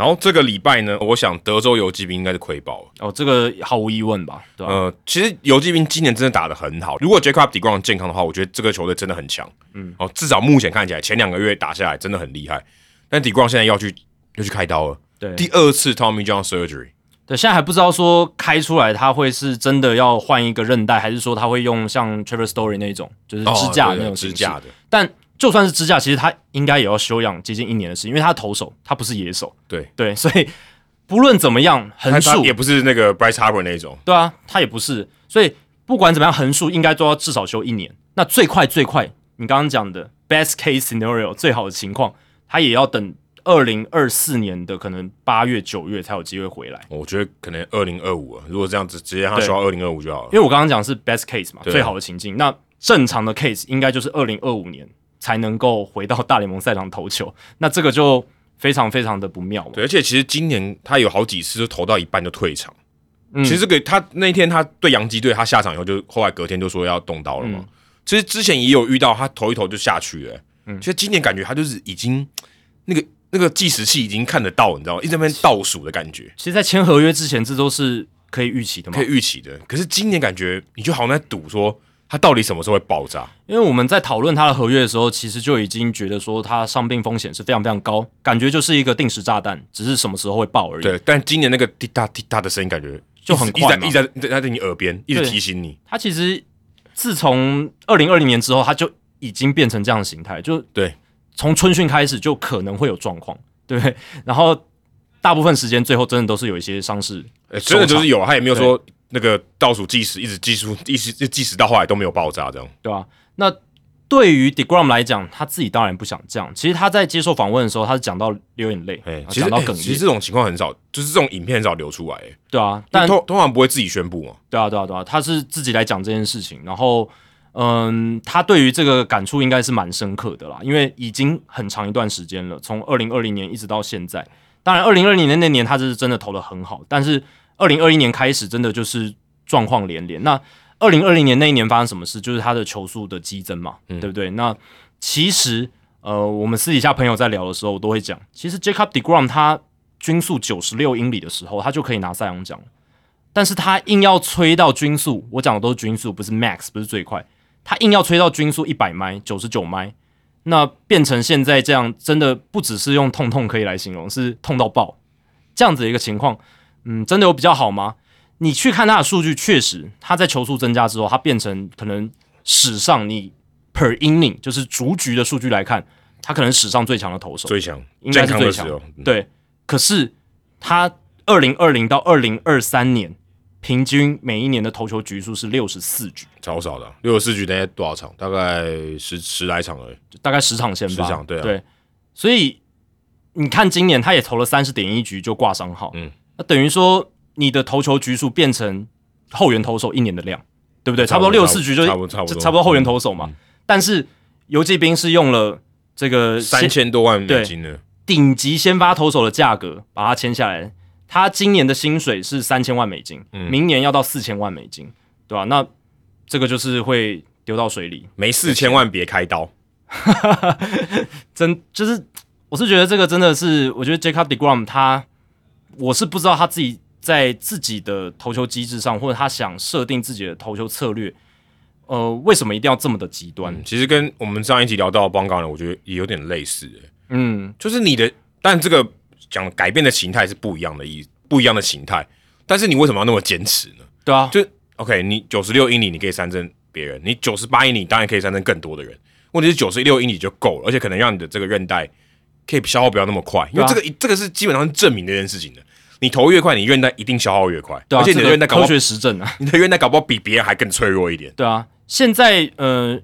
然后这个礼拜呢，我想德州游击兵应该是亏爆了。哦，这个毫无疑问吧？对吧？呃，其实游击兵今年真的打得很好。如果 Jacob Degrom 健康的话，我觉得这个球队真的很强。嗯，哦，至少目前看起来，前两个月打下来真的很厉害。但 Degrom 现在要去要去开刀了，对，第二次 Tommy John surgery。对，现在还不知道说开出来他会是真的要换一个韧带，还是说他会用像 Trevor Story 那种就是支架那种支架的。但就算是支架，其实他应该也要休养接近一年的时间，因为他投手他不是野手，对对，所以不论怎么样，横竖也不是那个 Bryce Harper 那种，对啊，他也不是，所以不管怎么样，横竖应该都要至少休一年。那最快最快，你刚刚讲的 best case scenario 最好的情况，他也要等二零二四年的可能八月九月才有机会回来。我觉得可能二零二五啊，如果这样子直接他休到二零二五就好了。因为我刚刚讲是 best case 嘛，最好的情境，那正常的 case 应该就是二零二五年。才能够回到大联盟赛场投球，那这个就非常非常的不妙。对，而且其实今年他有好几次就投到一半就退场。嗯，其实这个他那天他对洋基队，他下场以后就后来隔天就说要动刀了嘛。其实之前也有遇到他投一投就下去了。嗯，其实今年感觉他就是已经那个那个计时器已经看得到，你知道吗？一直在那边倒数的感觉。其实，在签合约之前，这都是可以预期的嘛，可以预期的。可是今年感觉你就好像在赌说。它到底什么时候会爆炸？因为我们在讨论它的合约的时候，其实就已经觉得说它伤病风险是非常非常高，感觉就是一个定时炸弹，只是什么时候会爆而已。对，但今年那个滴答滴答的声音，感觉就很快一直在一直在在你耳边，一直提醒你。它其实自从二零二零年之后，它就已经变成这样的形态，就对，从春训开始就可能会有状况，对不对？然后大部分时间最后真的都是有一些伤势，真的就是有，他也没有说。那个倒数计时一直计数，一直计时到后来都没有爆炸，这样对啊？那对于 Degrom 来讲，他自己当然不想这样。其实他在接受访问的时候，他是讲到流眼泪，讲到哽咽。其实这种情况很少，就是这种影片很少流出来，对啊。但通通常不会自己宣布嘛？对啊，对啊，对啊。他是自己来讲这件事情，然后嗯，他对于这个感触应该是蛮深刻的啦，因为已经很长一段时间了，从二零二零年一直到现在。当然，二零二零年那年他是真的投的很好，但是。二零二一年开始，真的就是状况连连。那二零二零年那一年发生什么事？就是他的球速的激增嘛，对不对？那其实，呃，我们私底下朋友在聊的时候，我都会讲，其实 Jacob Degrom 他均速九十六英里的时候，他就可以拿赛扬奖但是他硬要吹到均速，我讲的都是均速，不是 max，不是最快。他硬要吹到均速一百迈、九十九迈，那变成现在这样，真的不只是用痛痛可以来形容，是痛到爆这样子的一个情况。嗯，真的有比较好吗？你去看他的数据，确实他在球速增加之后，他变成可能史上你 per inning 就是逐局的数据来看，他可能史上最强的投手，最强应该是最强。对，可是他二零二零到二零二三年平均每一年的投球局数是六十四局，超少的。六十四局等于多少场？大概十十来场而已，大概十场先吧。十场，对啊对。所以你看今年他也投了三十点一局就挂伤号，嗯。那等于说，你的投球局数变成后援投手一年的量，对不对？差不多六四局就差不多差不多后援投手嘛。但是游击兵是用了这个三千多万美金的顶级先发投手的价格把它签下来。他今年的薪水是三千万美金，明年要到四千万美金，对吧？那这个就是会丢到水里，没四千万别开刀。真就是，我是觉得这个真的是，我觉得 Jacob Degrom 他。我是不知道他自己在自己的投球机制上，或者他想设定自己的投球策略，呃，为什么一定要这么的极端？其实跟我们上一集聊到邦冈人，我觉得也有点类似。嗯，就是你的，但这个讲改变的形态是不一样的意，不一样的形态。但是你为什么要那么坚持呢？对啊，就 OK，你九十六英里你可以三振别人，你九十八英里当然可以三振更多的人。问题是九十六英里就够了，而且可能让你的这个韧带可以消耗不要那么快，因为这个这个是基本上证明这件事情的。你投越快，你韧带一定消耗越快，而且你的韧带科学实证啊，你的韧带搞不好比别人还更脆弱一点。对啊，现在呃，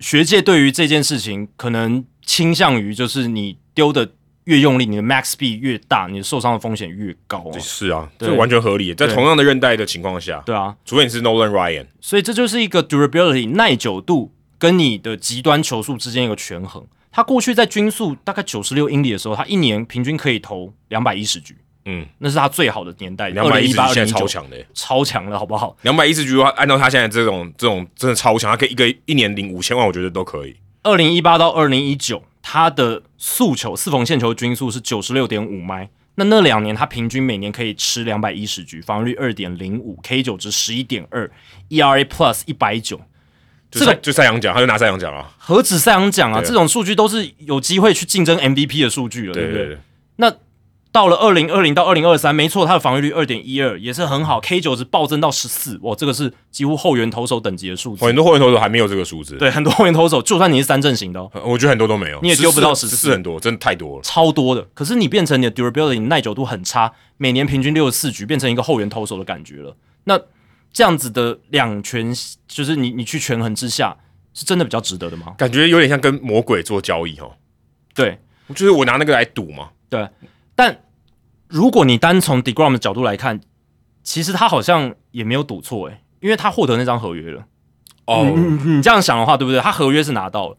学界对于这件事情可能倾向于就是你丢的越用力，你的 max speed 越大，你受伤的风险越高。是啊，这完全合理。在同样的韧带的情况下，对啊，除非你是 Nolan Ryan，所以这就是一个 durability 耐久度跟你的极端球速之间一个权衡。他过去在均速大概九十六英里的时候，他一年平均可以投两百一十局。嗯，那是他最好的年代，两百一十局现在超强的，超强了，好不好？两百一十局的话，按照他现在这种这种真的超强，他可以一个一年领五千万，我觉得都可以。二零一八到二零一九，他的速球四缝线球均速是九十六点五迈，那那两年他平均每年可以吃两百一十局，防御率二点零五，K 九值十一点二，ERA Plus 一百九。这个就赛扬奖，他就拿赛扬奖了。何止赛扬奖啊！这种数据都是有机会去竞争 MVP 的数据了，对不对？那到了二零二零到二零二三，没错，他的防御率二点一二也是很好，K 九值暴增到十四，哇，这个是几乎后援投手等级的数字。很多后援投手还没有这个数字。对，很多后援投手，就算你是三阵型的，我觉得很多都没有，你也丢不到十四，很多，真的太多了，超多的。可是你变成你的 durability 耐久度很差，每年平均六十四局，变成一个后援投手的感觉了。那这样子的两全，就是你你去权衡之下。是真的比较值得的吗？感觉有点像跟魔鬼做交易哦。对，就是我拿那个来赌嘛。对，但如果你单从 Degrom 的角度来看，其实他好像也没有赌错诶，因为他获得那张合约了。哦，你这样想的话，对不对？他合约是拿到了。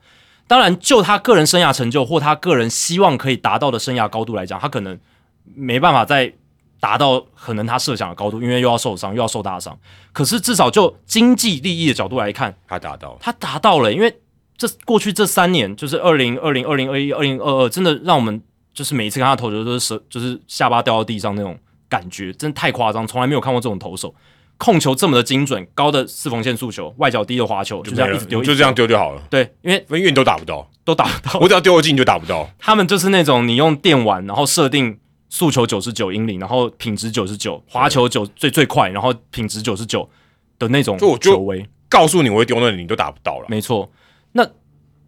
当然，就他个人生涯成就或他个人希望可以达到的生涯高度来讲，他可能没办法在。达到可能他设想的高度，因为又要受伤又要受大伤，可是至少就经济利益的角度来看，他达到，他达到了。因为这过去这三年，就是二零二零、二零二一、二零二二，真的让我们就是每一次看他投球都是舌，就是下巴掉到地上那种感觉，真的太夸张，从来没有看过这种投手控球这么的精准，高的四缝线速球，外角低的滑球，就这样一直丢，就这样丢就好了。对，因为永远都打不到，都打不到，我只要丢得进就打不到。他们就是那种你用电玩，然后设定。速球九十九英里，然后品质九十九，滑球九最最快，然后品质九十九的那种球威，告诉你我会丢那里，你都打不到了。没错，那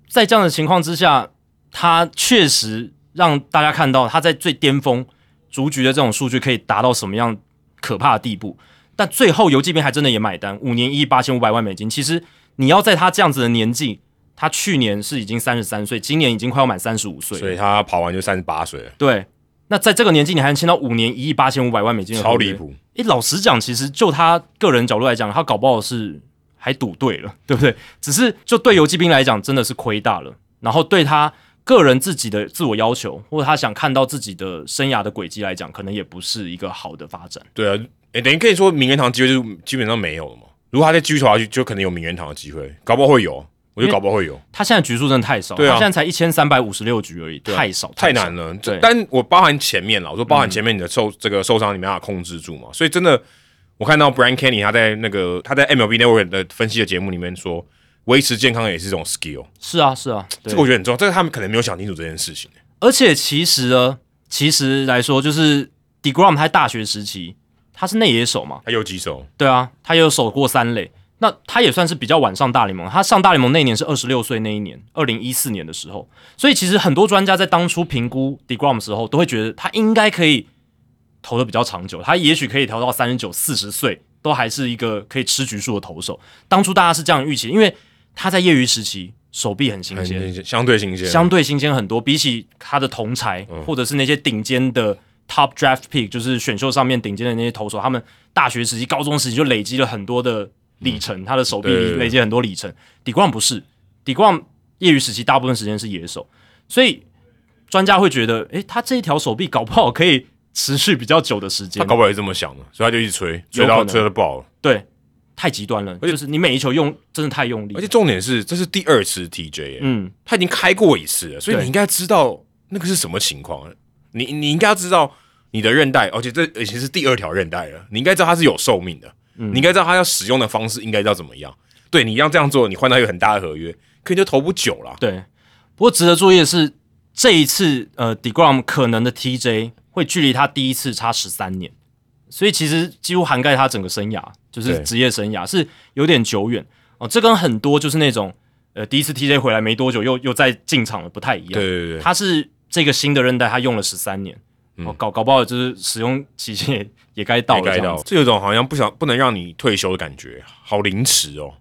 在这样的情况之下，他确实让大家看到他在最巅峰逐局的这种数据可以达到什么样可怕的地步。但最后游击兵还真的也买单，五年一亿八千五百万美金。其实你要在他这样子的年纪，他去年是已经三十三岁，今年已经快要满三十五岁，所以他跑完就三十八岁了。对。那在这个年纪，你还能签到五年一亿八千五百万美金的超离谱！诶，老实讲，其实就他个人角度来讲，他搞不好是还赌对了，对不对？只是就对游击兵来讲，真的是亏大了。然后对他个人自己的自我要求，或者他想看到自己的生涯的轨迹来讲，可能也不是一个好的发展。对啊，诶，等于可以说名人堂机会就基本上没有了嘛。如果他再继续投下去，就可能有名人堂的机会，搞不好会有。我觉得搞不好会有，他现在局数真的太少，他现在才一千三百五十六局而已，太少太难了。对，但我包含前面了，我说包含前面你的受这个受伤你没办法控制住嘛，所以真的我看到 Brian Kenny 他在那个他在 MLB Network 的分析的节目里面说，维持健康也是一种 skill。是啊，是啊，这个我觉得很重要，这个他们可能没有想清楚这件事情。而且其实呢，其实来说，就是 Degrom 他大学时期他是内野手嘛，他有几手？对啊，他有守过三垒。那他也算是比较晚上大联盟，他上大联盟那一年是二十六岁那一年，二零一四年的时候，所以其实很多专家在当初评估 Degrom 的时候，都会觉得他应该可以投的比较长久，他也许可以投到三十九、四十岁，都还是一个可以吃局数的投手。当初大家是这样预期，因为他在业余时期手臂很新鲜，相对新鲜，相对新鲜很多，比起他的同才或者是那些顶尖的 Top Draft Pick，就是选秀上面顶尖的那些投手，他们大学时期、高中时期就累积了很多的。里程，他的手臂累积很多里程。底冠不是，底冠业余时期大部分时间是野手，所以专家会觉得，诶，他这一条手臂搞不好可以持续比较久的时间。他搞不好也这么想的，所以他就一直吹，吹到吹到爆了。对，太极端了，就是你每一球用真的太用力。而且重点是，这是第二次 TJ，嗯，他已经开过一次了，所以你应该知道那个是什么情况。你你应该要知道你的韧带，而且这而且是第二条韧带了，你应该知道它是有寿命的。你应该知道他要使用的方式应该要怎么样。对你要这样做，你换到一个很大的合约，可能就投不久了。对，不过值得注意的是，这一次呃，Degrom 可能的 TJ 会距离他第一次差十三年，所以其实几乎涵盖他整个生涯，就是职业生涯是有点久远哦。这跟很多就是那种呃第一次 TJ 回来没多久又又再进场了不太一样。对对对，他是这个新的韧带，他用了十三年。哦，搞搞不好就是使用期限也 也该到了，该到。这有种好像不想不能让你退休的感觉，好凌迟哦。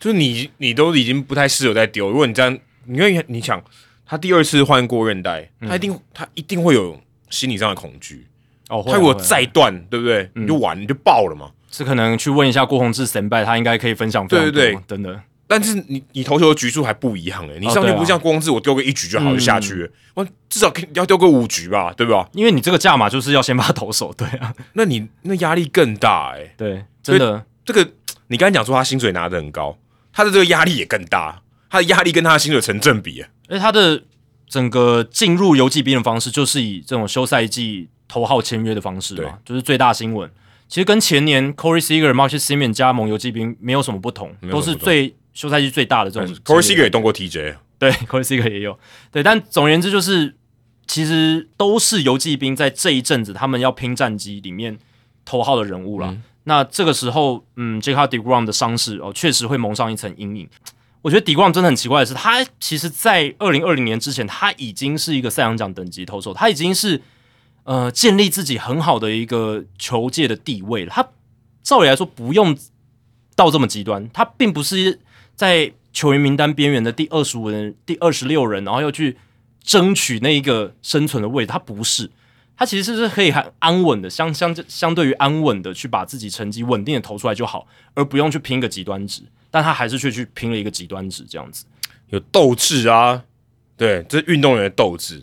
就是你你都已经不太适合再丢，如果你这样，因为你想他第二次换过韧带，他一定他一定会有心理上的恐惧哦。他如果再断，对不对？你就完你就爆了嘛。是可能去问一下郭宏志神拜，他应该可以分享。对对对，真的。但是你你投球的局数还不一样诶，你上去不像光是，我丢个一局就好就下去，我至少要丢个五局吧，对吧？因为你这个价码就是要先把投手，对啊，那你那压力更大诶。对，真的。这个你刚才讲说他薪水拿的很高，他的这个压力也更大，他的压力跟他的薪水成正比，而他的整个进入游击兵的方式就是以这种休赛季头号签约的方式嘛，就是最大新闻。其实跟前年 Corey Seager、Marcus Semien 加盟游击兵没有什么不同，都是最休赛季最大的这种。Corey Seager 也动过 TJ，对，Corey Seager 也有。对，但总而言之就是，其实都是游击兵在这一阵子他们要拼战绩里面头号的人物了。那这个时候，嗯，Jacob Degrom 的伤势哦，确实会蒙上一层阴影。我觉得 Degrom 真的很奇怪的是，他其实，在二零二零年之前，他已经是一个赛扬奖等级投手，他已经是呃建立自己很好的一个球界的地位了。他照理来说不用到这么极端，他并不是在球员名单边缘的第二十五人、第二十六人，然后要去争取那一个生存的位置，他不是。他其实是可以很安稳的，相相相对于安稳的去把自己成绩稳定的投出来就好，而不用去拼个极端值。但他还是却去拼了一个极端值，这样子有斗志啊，对，这是运动员的斗志。